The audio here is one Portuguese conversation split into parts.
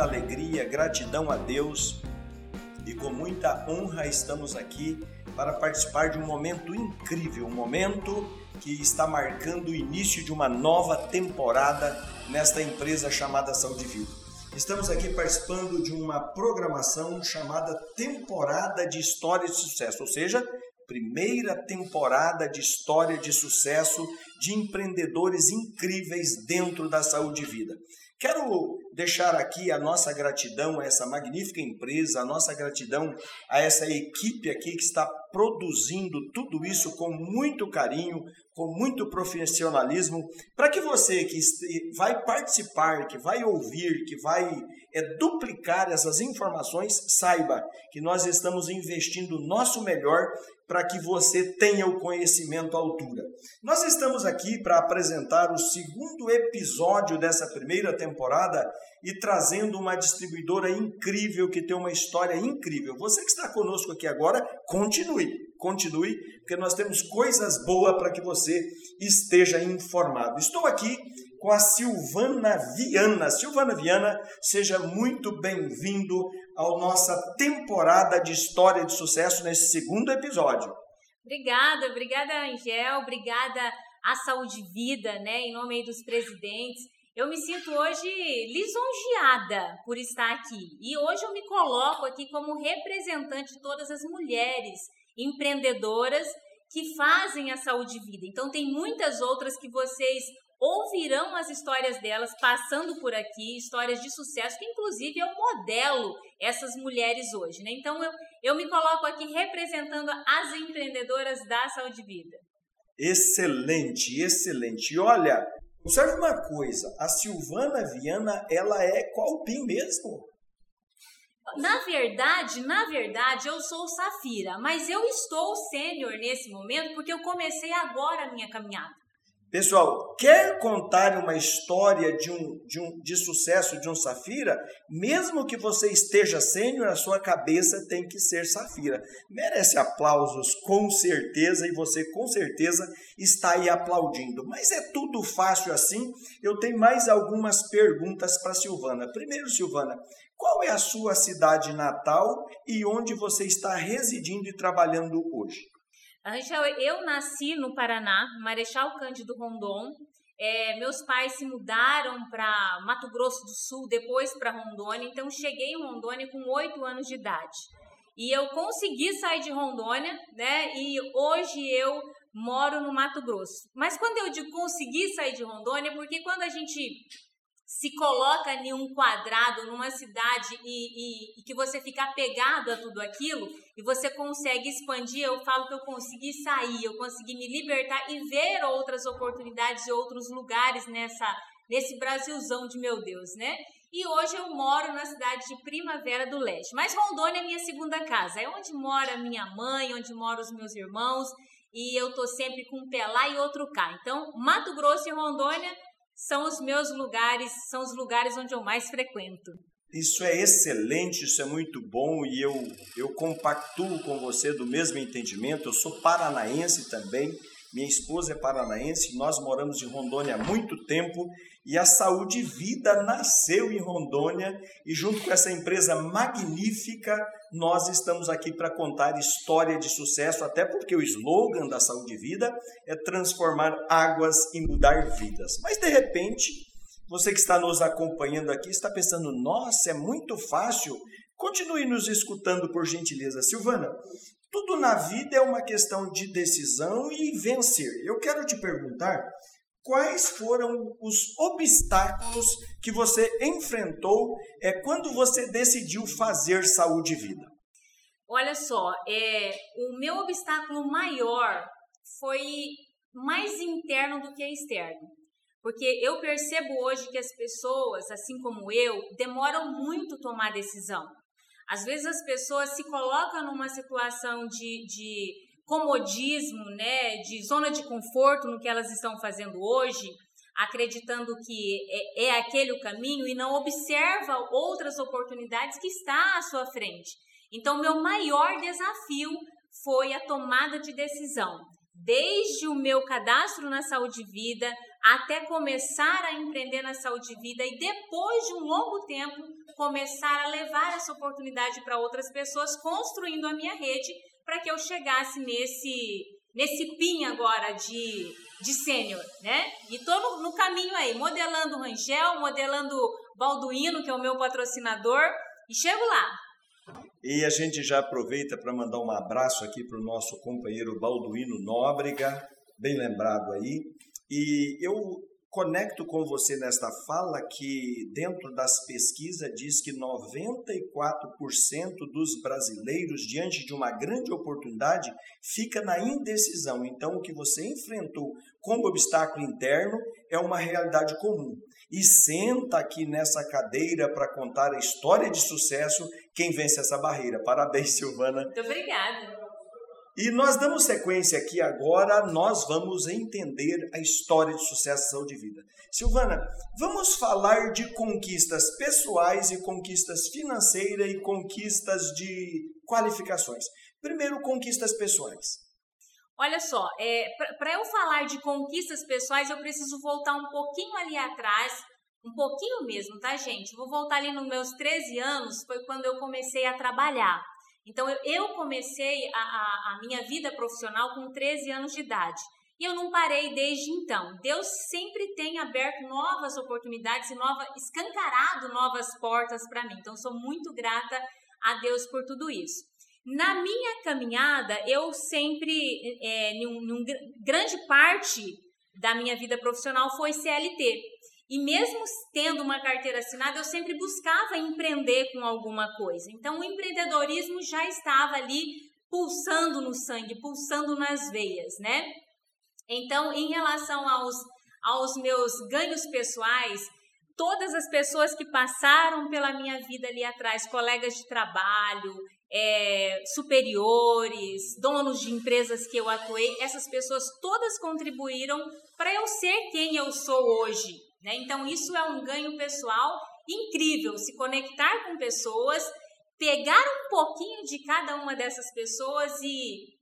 muita alegria, gratidão a Deus e com muita honra estamos aqui para participar de um momento incrível, um momento que está marcando o início de uma nova temporada nesta empresa chamada Saúde Vida. Estamos aqui participando de uma programação chamada Temporada de História de Sucesso, ou seja, primeira temporada de história de sucesso de empreendedores incríveis dentro da saúde e vida. Quero deixar aqui a nossa gratidão a essa magnífica empresa, a nossa gratidão a essa equipe aqui que está produzindo tudo isso com muito carinho, com muito profissionalismo, para que você que vai participar, que vai ouvir, que vai é, duplicar essas informações, saiba que nós estamos investindo o nosso melhor para que você tenha o conhecimento à altura. Nós estamos aqui para apresentar o segundo episódio dessa primeira temporada e trazendo uma distribuidora incrível que tem uma história incrível. Você que está conosco aqui agora, continue, continue, porque nós temos coisas boas para que você esteja informado. Estou aqui com a Silvana Viana. Silvana Viana, seja muito bem-vindo à nossa temporada de história de sucesso nesse segundo episódio. Obrigada, obrigada, Angel, obrigada à Saúde Vida, né, em nome dos presidentes. Eu me sinto hoje lisonjeada por estar aqui. E hoje eu me coloco aqui como representante de todas as mulheres empreendedoras que fazem a saúde vida. Então tem muitas outras que vocês ouvirão as histórias delas passando por aqui, histórias de sucesso, que inclusive eu modelo essas mulheres hoje. Né? Então eu, eu me coloco aqui representando as empreendedoras da Saúde Vida. Excelente, excelente. E olha, observe uma coisa, a Silvana Viana, ela é qual PIN mesmo? Na verdade, na verdade, eu sou Safira, mas eu estou sênior nesse momento porque eu comecei agora a minha caminhada. Pessoal, quer contar uma história de, um, de, um, de sucesso de um Safira? Mesmo que você esteja sênior, a sua cabeça tem que ser Safira. Merece aplausos, com certeza, e você com certeza está aí aplaudindo. Mas é tudo fácil assim? Eu tenho mais algumas perguntas para Silvana. Primeiro, Silvana, qual é a sua cidade natal e onde você está residindo e trabalhando hoje? Rachel, eu nasci no Paraná, Marechal Cândido Rondon. É, meus pais se mudaram para Mato Grosso do Sul, depois para Rondônia, então cheguei em Rondônia com oito anos de idade. E eu consegui sair de Rondônia, né? E hoje eu moro no Mato Grosso. Mas quando eu digo consegui sair de Rondônia, porque quando a gente se coloca em um quadrado, numa cidade e, e, e, que você fica apegado a tudo aquilo e você consegue expandir, eu falo que eu consegui sair, eu consegui me libertar e ver outras oportunidades e outros lugares nessa nesse Brasilzão de meu Deus, né? E hoje eu moro na cidade de Primavera do Leste. Mas Rondônia é minha segunda casa, é onde mora minha mãe, onde moram os meus irmãos, e eu tô sempre com um pé lá e outro cá. Então, Mato Grosso e Rondônia são os meus lugares, são os lugares onde eu mais frequento. Isso é excelente, isso é muito bom e eu, eu compactuo com você do mesmo entendimento. Eu sou paranaense também, minha esposa é paranaense, nós moramos em Rondônia há muito tempo e a Saúde Vida nasceu em Rondônia e junto com essa empresa magnífica, nós estamos aqui para contar história de sucesso, até porque o slogan da Saúde Vida é transformar águas e mudar vidas. Mas de repente, você que está nos acompanhando aqui está pensando: "Nossa, é muito fácil". Continue nos escutando por gentileza, Silvana. Tudo na vida é uma questão de decisão e vencer. Eu quero te perguntar quais foram os obstáculos que você enfrentou é, quando você decidiu fazer saúde e vida? Olha só, é, o meu obstáculo maior foi mais interno do que externo. Porque eu percebo hoje que as pessoas, assim como eu, demoram muito tomar decisão. Às vezes as pessoas se colocam numa situação de, de comodismo, né, de zona de conforto no que elas estão fazendo hoje, acreditando que é, é aquele o caminho e não observa outras oportunidades que está à sua frente. Então, meu maior desafio foi a tomada de decisão desde o meu cadastro na saúde vida até começar a empreender na saúde vida e depois de um longo tempo começar a levar essa oportunidade para outras pessoas, construindo a minha rede para que eu chegasse nesse nesse PIN agora de, de sênior, né? E tô no, no, caminho aí, modelando o Rangel, modelando Balduino, que é o meu patrocinador, e chego lá. E a gente já aproveita para mandar um abraço aqui para o nosso companheiro Balduino Nóbrega, bem lembrado aí. E eu conecto com você nesta fala que dentro das pesquisas diz que 94% dos brasileiros diante de uma grande oportunidade fica na indecisão. Então o que você enfrentou como obstáculo interno é uma realidade comum. E senta aqui nessa cadeira para contar a história de sucesso quem vence essa barreira. Parabéns, Silvana. Muito obrigada. E nós damos sequência aqui agora, nós vamos entender a história de sucesso da saúde de vida. Silvana, vamos falar de conquistas pessoais e conquistas financeiras e conquistas de qualificações. Primeiro, conquistas pessoais. Olha só, é, para eu falar de conquistas pessoais, eu preciso voltar um pouquinho ali atrás, um pouquinho mesmo, tá, gente? Vou voltar ali nos meus 13 anos, foi quando eu comecei a trabalhar. Então, eu comecei a, a, a minha vida profissional com 13 anos de idade. E eu não parei desde então. Deus sempre tem aberto novas oportunidades e nova, escancarado novas portas para mim. Então, sou muito grata a Deus por tudo isso. Na minha caminhada, eu sempre, é, num, num, grande parte da minha vida profissional foi CLT. E mesmo tendo uma carteira assinada, eu sempre buscava empreender com alguma coisa. Então, o empreendedorismo já estava ali pulsando no sangue, pulsando nas veias, né? Então, em relação aos, aos meus ganhos pessoais, todas as pessoas que passaram pela minha vida ali atrás, colegas de trabalho, é, superiores, donos de empresas que eu atuei, essas pessoas todas contribuíram para eu ser quem eu sou hoje, né? Então, isso é um ganho pessoal incrível, se conectar com pessoas, pegar um pouquinho de cada uma dessas pessoas e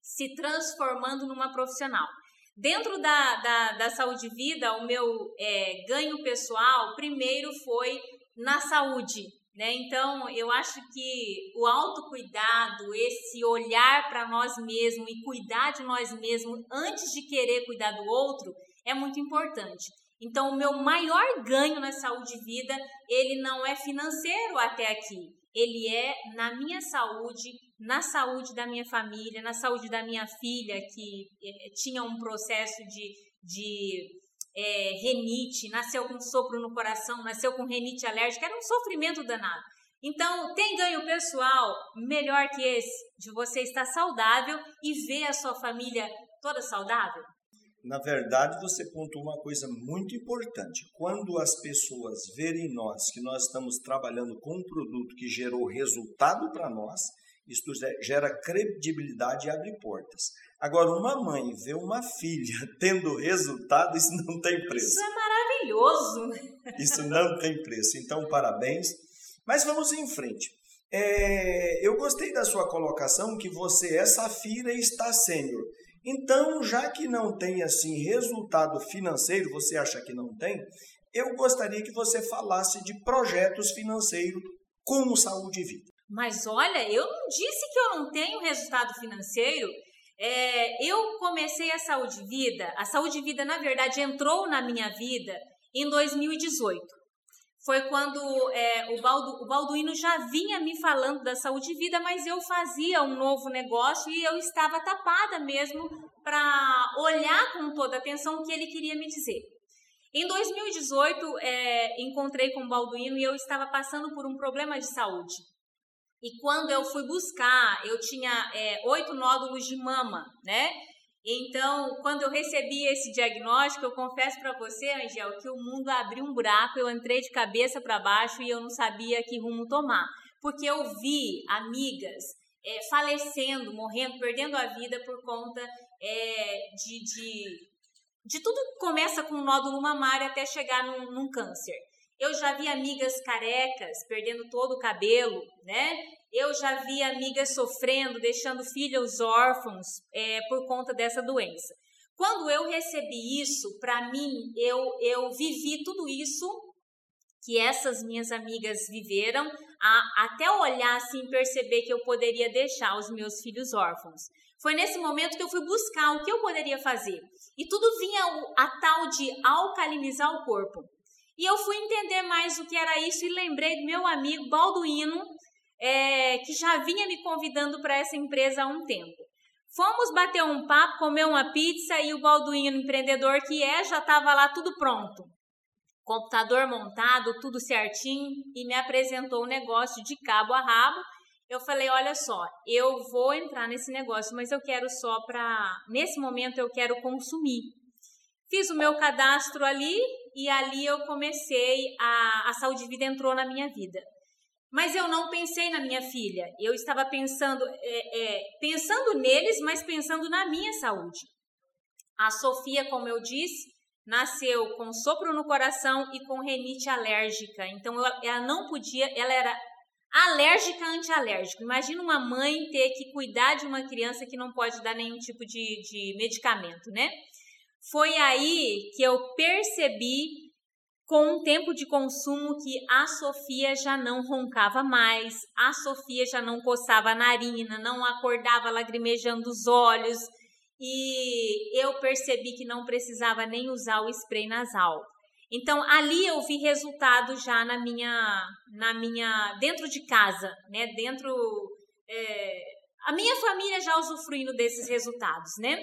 se transformando numa profissional. Dentro da, da, da saúde e vida, o meu é, ganho pessoal, primeiro foi na saúde. Né? Então, eu acho que o autocuidado, esse olhar para nós mesmos e cuidar de nós mesmos antes de querer cuidar do outro é muito importante. Então, o meu maior ganho na saúde e vida, ele não é financeiro até aqui. Ele é na minha saúde, na saúde da minha família, na saúde da minha filha, que eh, tinha um processo de, de é, renite, nasceu com sopro no coração, nasceu com renite alérgica, era um sofrimento danado. Então, tem ganho pessoal melhor que esse, de você estar saudável e ver a sua família toda saudável? Na verdade, você pontuou uma coisa muito importante. Quando as pessoas verem nós que nós estamos trabalhando com um produto que gerou resultado para nós, isso gera credibilidade e abre portas. Agora, uma mãe ver uma filha tendo resultado, isso não tem preço. Isso é maravilhoso. Isso não tem preço. Então, parabéns. Mas vamos em frente. É, eu gostei da sua colocação que você é safira e está sênior. Então, já que não tem assim resultado financeiro, você acha que não tem? Eu gostaria que você falasse de projetos financeiros como saúde e vida. Mas olha, eu não disse que eu não tenho resultado financeiro. É, eu comecei a saúde vida. A saúde vida, na verdade, entrou na minha vida em 2018 foi quando é, o, Baldu, o Balduino já vinha me falando da saúde vida, mas eu fazia um novo negócio e eu estava tapada mesmo para olhar com toda a atenção o que ele queria me dizer. Em 2018, é, encontrei com o Balduino e eu estava passando por um problema de saúde. E quando eu fui buscar, eu tinha é, oito nódulos de mama, né? Então, quando eu recebi esse diagnóstico, eu confesso para você, Angel, que o mundo abriu um buraco, eu entrei de cabeça para baixo e eu não sabia que rumo tomar. Porque eu vi amigas é, falecendo, morrendo, perdendo a vida por conta é, de, de, de tudo que começa com um nódulo mamário até chegar num, num câncer. Eu já vi amigas carecas perdendo todo o cabelo, né? Eu já vi amigas sofrendo, deixando filhos órfãos é, por conta dessa doença. Quando eu recebi isso, para mim, eu, eu vivi tudo isso que essas minhas amigas viveram, a, até olhar assim perceber que eu poderia deixar os meus filhos órfãos. Foi nesse momento que eu fui buscar o que eu poderia fazer. E tudo vinha a tal de alcalinizar o corpo. E eu fui entender mais o que era isso e lembrei do meu amigo Balduino, é, que já vinha me convidando para essa empresa há um tempo. Fomos bater um papo, comer uma pizza e o Balduino, empreendedor que é, já estava lá tudo pronto. Computador montado, tudo certinho, e me apresentou o um negócio de cabo a rabo. Eu falei: olha só, eu vou entrar nesse negócio, mas eu quero só para. Nesse momento eu quero consumir. Fiz o meu cadastro ali, e ali eu comecei a, a saúde vida entrou na minha vida. Mas eu não pensei na minha filha. Eu estava pensando, é, é, pensando neles, mas pensando na minha saúde. A Sofia, como eu disse, nasceu com sopro no coração e com renite alérgica. Então ela, ela não podia, ela era alérgica antialérgica. Imagina uma mãe ter que cuidar de uma criança que não pode dar nenhum tipo de, de medicamento, né? Foi aí que eu percebi, com o tempo de consumo, que a Sofia já não roncava mais, a Sofia já não coçava a narina, não acordava lagrimejando os olhos, e eu percebi que não precisava nem usar o spray nasal. Então ali eu vi resultado já na minha, na minha, dentro de casa, né? Dentro, é, a minha família já usufruindo desses resultados, né?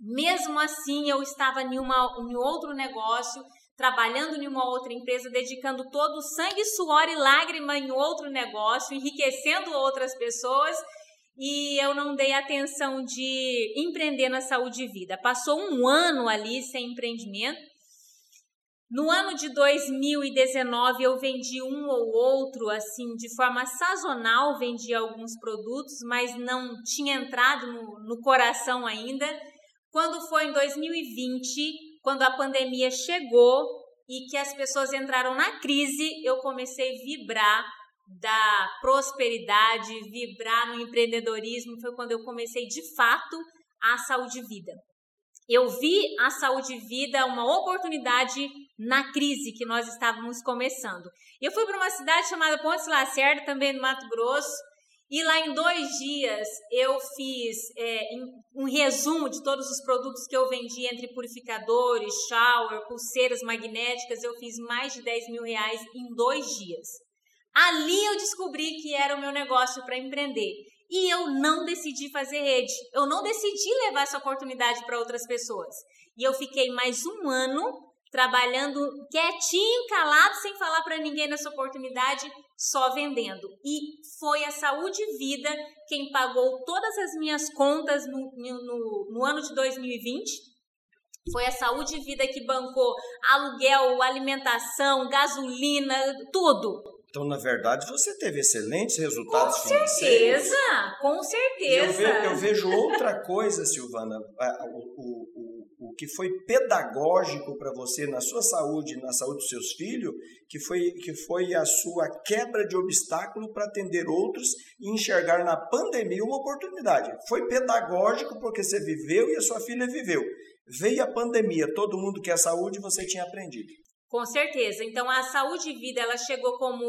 Mesmo assim, eu estava em, uma, em outro negócio, trabalhando em uma outra empresa, dedicando todo o sangue, suor e lágrima em outro negócio, enriquecendo outras pessoas, e eu não dei atenção de empreender na saúde e vida. Passou um ano ali sem empreendimento. No ano de 2019 eu vendi um ou outro assim de forma sazonal, vendi alguns produtos, mas não tinha entrado no, no coração ainda. Quando foi em 2020, quando a pandemia chegou e que as pessoas entraram na crise, eu comecei a vibrar da prosperidade, vibrar no empreendedorismo. Foi quando eu comecei de fato a saúde vida. Eu vi a saúde vida uma oportunidade na crise que nós estávamos começando. Eu fui para uma cidade chamada Pontes Lacerda, também no Mato Grosso, e lá em dois dias eu fiz é, um resumo de todos os produtos que eu vendi entre purificadores, shower, pulseiras magnéticas. Eu fiz mais de 10 mil reais em dois dias. Ali eu descobri que era o meu negócio para empreender. E eu não decidi fazer rede. Eu não decidi levar essa oportunidade para outras pessoas. E eu fiquei mais um ano trabalhando quietinho, calado, sem falar para ninguém nessa oportunidade, só vendendo. E foi a Saúde Vida quem pagou todas as minhas contas no, no, no ano de 2020. Foi a Saúde Vida que bancou aluguel, alimentação, gasolina, tudo. Então, na verdade, você teve excelentes resultados com financeiros. Com certeza, com certeza. Eu vejo, eu vejo, outra coisa, Silvana. O, o, o que foi pedagógico para você na sua saúde, na saúde dos seus filhos, que foi, que foi a sua quebra de obstáculo para atender outros e enxergar na pandemia uma oportunidade. Foi pedagógico porque você viveu e a sua filha viveu. Veio a pandemia, todo mundo quer saúde, você tinha aprendido. Com certeza. Então a saúde e vida ela chegou como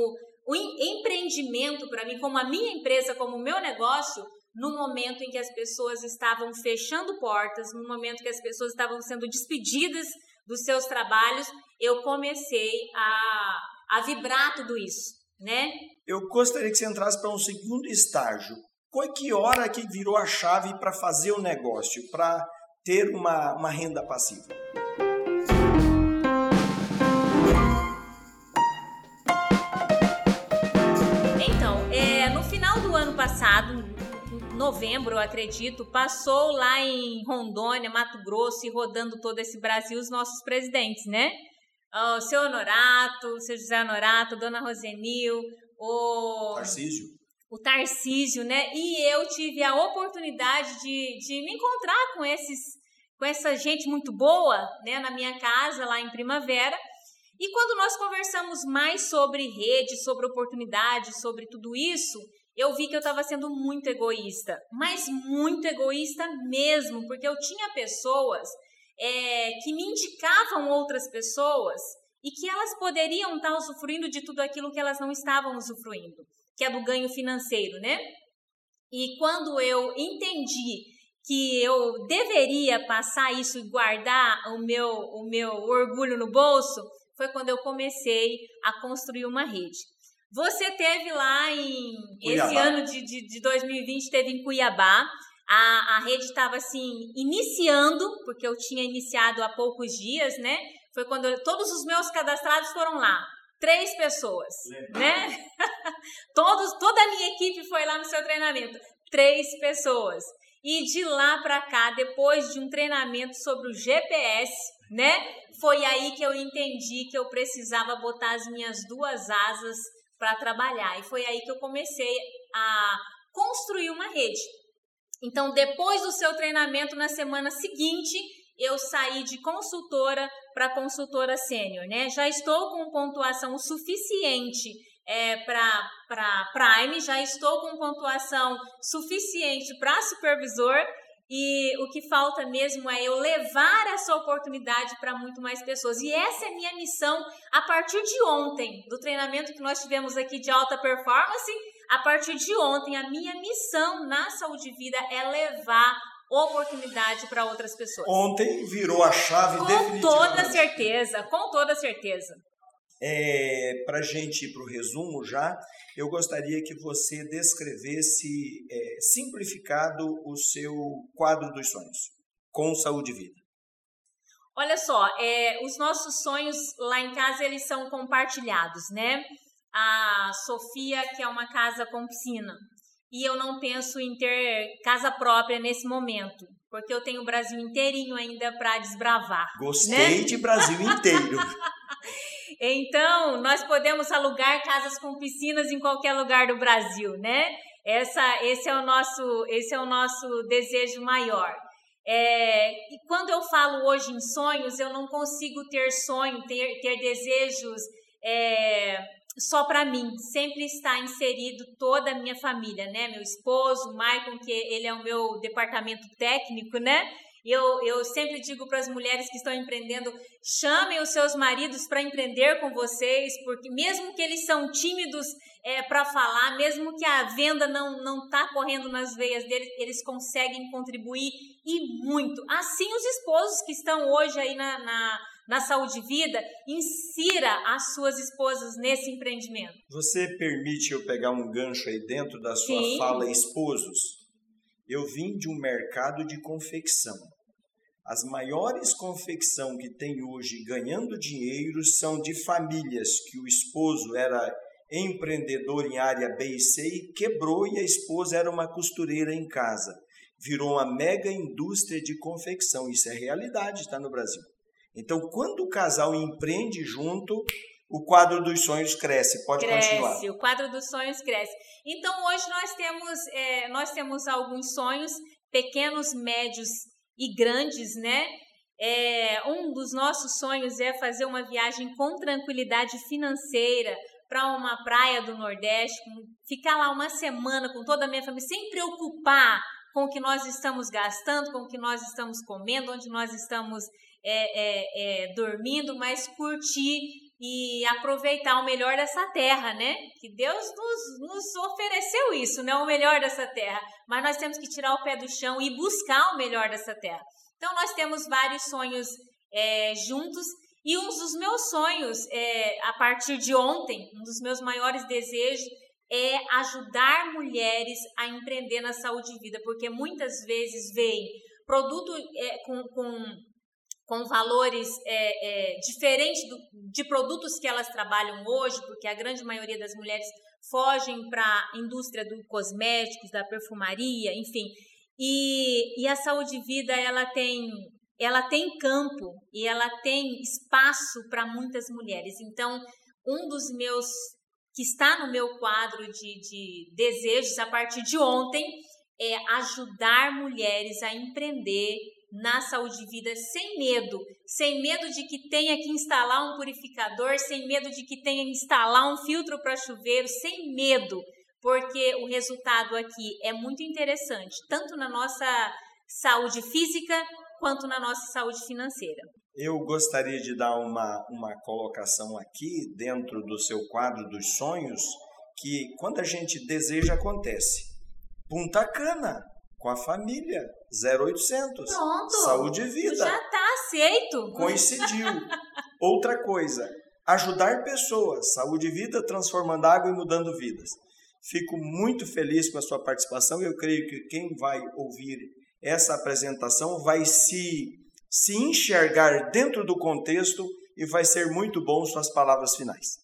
um empreendimento para mim, como a minha empresa, como o meu negócio, no momento em que as pessoas estavam fechando portas, no momento que as pessoas estavam sendo despedidas dos seus trabalhos, eu comecei a, a vibrar tudo isso, né? Eu gostaria que você entrasse para um segundo estágio. Qual que hora que virou a chave para fazer o negócio, para ter uma, uma renda passiva? Então, é, no final do ano passado, novembro, eu acredito, passou lá em Rondônia, Mato Grosso e rodando todo esse Brasil os nossos presidentes, né? O seu Honorato, o seu José Honorato, Dona Rosenil, o Tarcísio. O Tarcísio, né? E eu tive a oportunidade de, de me encontrar com esses com essa gente muito boa, né, na minha casa lá em Primavera. E quando nós conversamos mais sobre rede, sobre oportunidade, sobre tudo isso, eu vi que eu estava sendo muito egoísta, mas muito egoísta mesmo, porque eu tinha pessoas é, que me indicavam outras pessoas e que elas poderiam estar usufruindo de tudo aquilo que elas não estavam usufruindo, que é do ganho financeiro, né? E quando eu entendi que eu deveria passar isso e guardar o meu, o meu orgulho no bolso, foi quando eu comecei a construir uma rede. Você teve lá em Cuiabá. esse ano de, de, de 2020, teve em Cuiabá. A, a rede estava assim iniciando, porque eu tinha iniciado há poucos dias, né? Foi quando eu, todos os meus cadastrados foram lá. Três pessoas, né? todos, toda a minha equipe foi lá no seu treinamento. Três pessoas. E de lá para cá, depois de um treinamento sobre o GPS, né? Foi aí que eu entendi que eu precisava botar as minhas duas asas para trabalhar. E foi aí que eu comecei a construir uma rede. Então, depois do seu treinamento na semana seguinte, eu saí de consultora para consultora sênior, né? Já estou com pontuação suficiente é, para Prime, já estou com pontuação suficiente para supervisor e o que falta mesmo é eu levar essa oportunidade para muito mais pessoas. E essa é a minha missão a partir de ontem, do treinamento que nós tivemos aqui de alta performance. A partir de ontem, a minha missão na Saúde Vida é levar oportunidade para outras pessoas. Ontem virou a chave. Com toda certeza, com toda certeza. É, para a gente ir para o resumo já, eu gostaria que você descrevesse é, simplificado o seu quadro dos sonhos com saúde e vida. Olha só, é, os nossos sonhos lá em casa eles são compartilhados, né? A Sofia que é uma casa com piscina e eu não penso em ter casa própria nesse momento, porque eu tenho o Brasil inteirinho ainda para desbravar. Gostei né? de Brasil inteiro. Então, nós podemos alugar casas com piscinas em qualquer lugar do Brasil, né? Essa, esse é o nosso, esse é o nosso desejo maior. É, e quando eu falo hoje em sonhos, eu não consigo ter sonho, ter, ter desejos é, só para mim. Sempre está inserido toda a minha família, né? Meu esposo, o Maicon, que ele é o meu departamento técnico, né? Eu, eu sempre digo para as mulheres que estão empreendendo, chamem os seus maridos para empreender com vocês, porque mesmo que eles são tímidos é, para falar, mesmo que a venda não não está correndo nas veias deles, eles conseguem contribuir e muito. Assim os esposos que estão hoje aí na, na, na saúde e vida, insira as suas esposas nesse empreendimento. Você permite eu pegar um gancho aí dentro da sua Sim. fala esposos? Eu vim de um mercado de confecção. As maiores confecção que tem hoje ganhando dinheiro são de famílias que o esposo era empreendedor em área B e C e quebrou e a esposa era uma costureira em casa. Virou uma mega indústria de confecção. Isso é realidade, está no Brasil. Então, quando o casal empreende junto, o quadro dos sonhos cresce. Pode cresce, continuar. Cresce, o quadro dos sonhos cresce. Então hoje nós temos, é, nós temos alguns sonhos, pequenos, médios e grandes, né? É, um dos nossos sonhos é fazer uma viagem com tranquilidade financeira para uma praia do Nordeste, ficar lá uma semana com toda a minha família, sem preocupar com o que nós estamos gastando, com o que nós estamos comendo, onde nós estamos é, é, é dormindo, mas curtir e aproveitar o melhor dessa terra, né? Que Deus nos, nos ofereceu isso, né? O melhor dessa terra. Mas nós temos que tirar o pé do chão e buscar o melhor dessa terra. Então, nós temos vários sonhos é, juntos. E um dos meus sonhos, é, a partir de ontem, um dos meus maiores desejos é ajudar mulheres a empreender na saúde e vida, porque muitas vezes vem produto é, com, com com valores é, é, diferentes do, de produtos que elas trabalham hoje, porque a grande maioria das mulheres fogem para a indústria do cosméticos, da perfumaria, enfim. E, e a saúde e vida ela tem ela tem campo e ela tem espaço para muitas mulheres. Então, um dos meus que está no meu quadro de, de desejos a partir de ontem é ajudar mulheres a empreender na saúde e vida sem medo, sem medo de que tenha que instalar um purificador, sem medo de que tenha que instalar um filtro para chuveiro, sem medo, porque o resultado aqui é muito interessante, tanto na nossa saúde física quanto na nossa saúde financeira. Eu gostaria de dar uma, uma colocação aqui dentro do seu quadro dos sonhos, que quando a gente deseja acontece. Punta Cana, com a família, 0800. Pronto. Saúde e vida. Já está aceito. Coincidiu. Outra coisa, ajudar pessoas, saúde e vida, transformando água e mudando vidas. Fico muito feliz com a sua participação e eu creio que quem vai ouvir essa apresentação vai se, se enxergar dentro do contexto e vai ser muito bom suas palavras finais.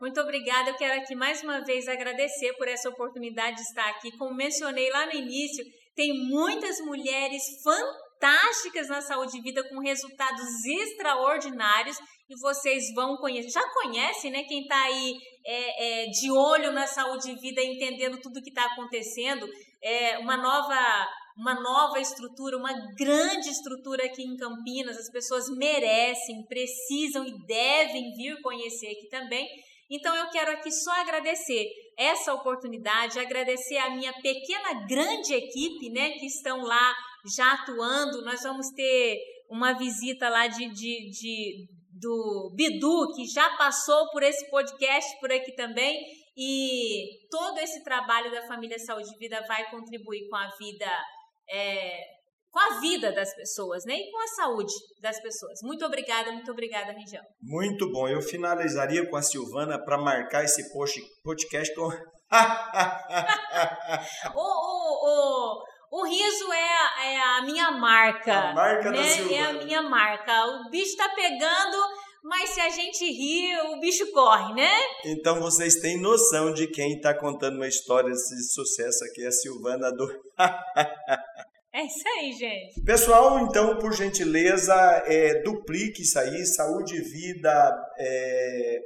Muito obrigada. Eu quero aqui mais uma vez agradecer por essa oportunidade de estar aqui. Como mencionei lá no início, tem muitas mulheres fantásticas na saúde e vida com resultados extraordinários e vocês vão conhecer. Já conhecem, né? Quem está aí é, é, de olho na saúde e vida, entendendo tudo que está acontecendo. É uma nova uma nova estrutura, uma grande estrutura aqui em Campinas. As pessoas merecem, precisam e devem vir conhecer aqui também. Então eu quero aqui só agradecer essa oportunidade, agradecer a minha pequena grande equipe, né, que estão lá já atuando. Nós vamos ter uma visita lá de, de, de do Bidu, que já passou por esse podcast por aqui também. E todo esse trabalho da Família Saúde e Vida vai contribuir com a vida é, com a vida das pessoas, né? E com a saúde das pessoas. Muito obrigada, muito obrigada, Região. Muito bom. Eu finalizaria com a Silvana para marcar esse podcast com. o, o, o, o riso é a, é a minha marca. A marca né? da Silvana. É a minha marca. O bicho tá pegando, mas se a gente rir, o bicho corre, né? Então vocês têm noção de quem está contando uma história de sucesso aqui, a Silvana do. É isso aí, gente. Pessoal, então, por gentileza, é, duplique isso aí. Saúde e Vida é,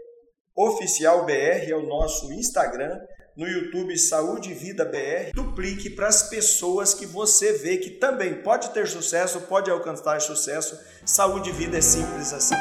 Oficial BR é o nosso Instagram. No YouTube, Saúde e Vida BR. Duplique para as pessoas que você vê que também pode ter sucesso, pode alcançar sucesso. Saúde e Vida é simples assim.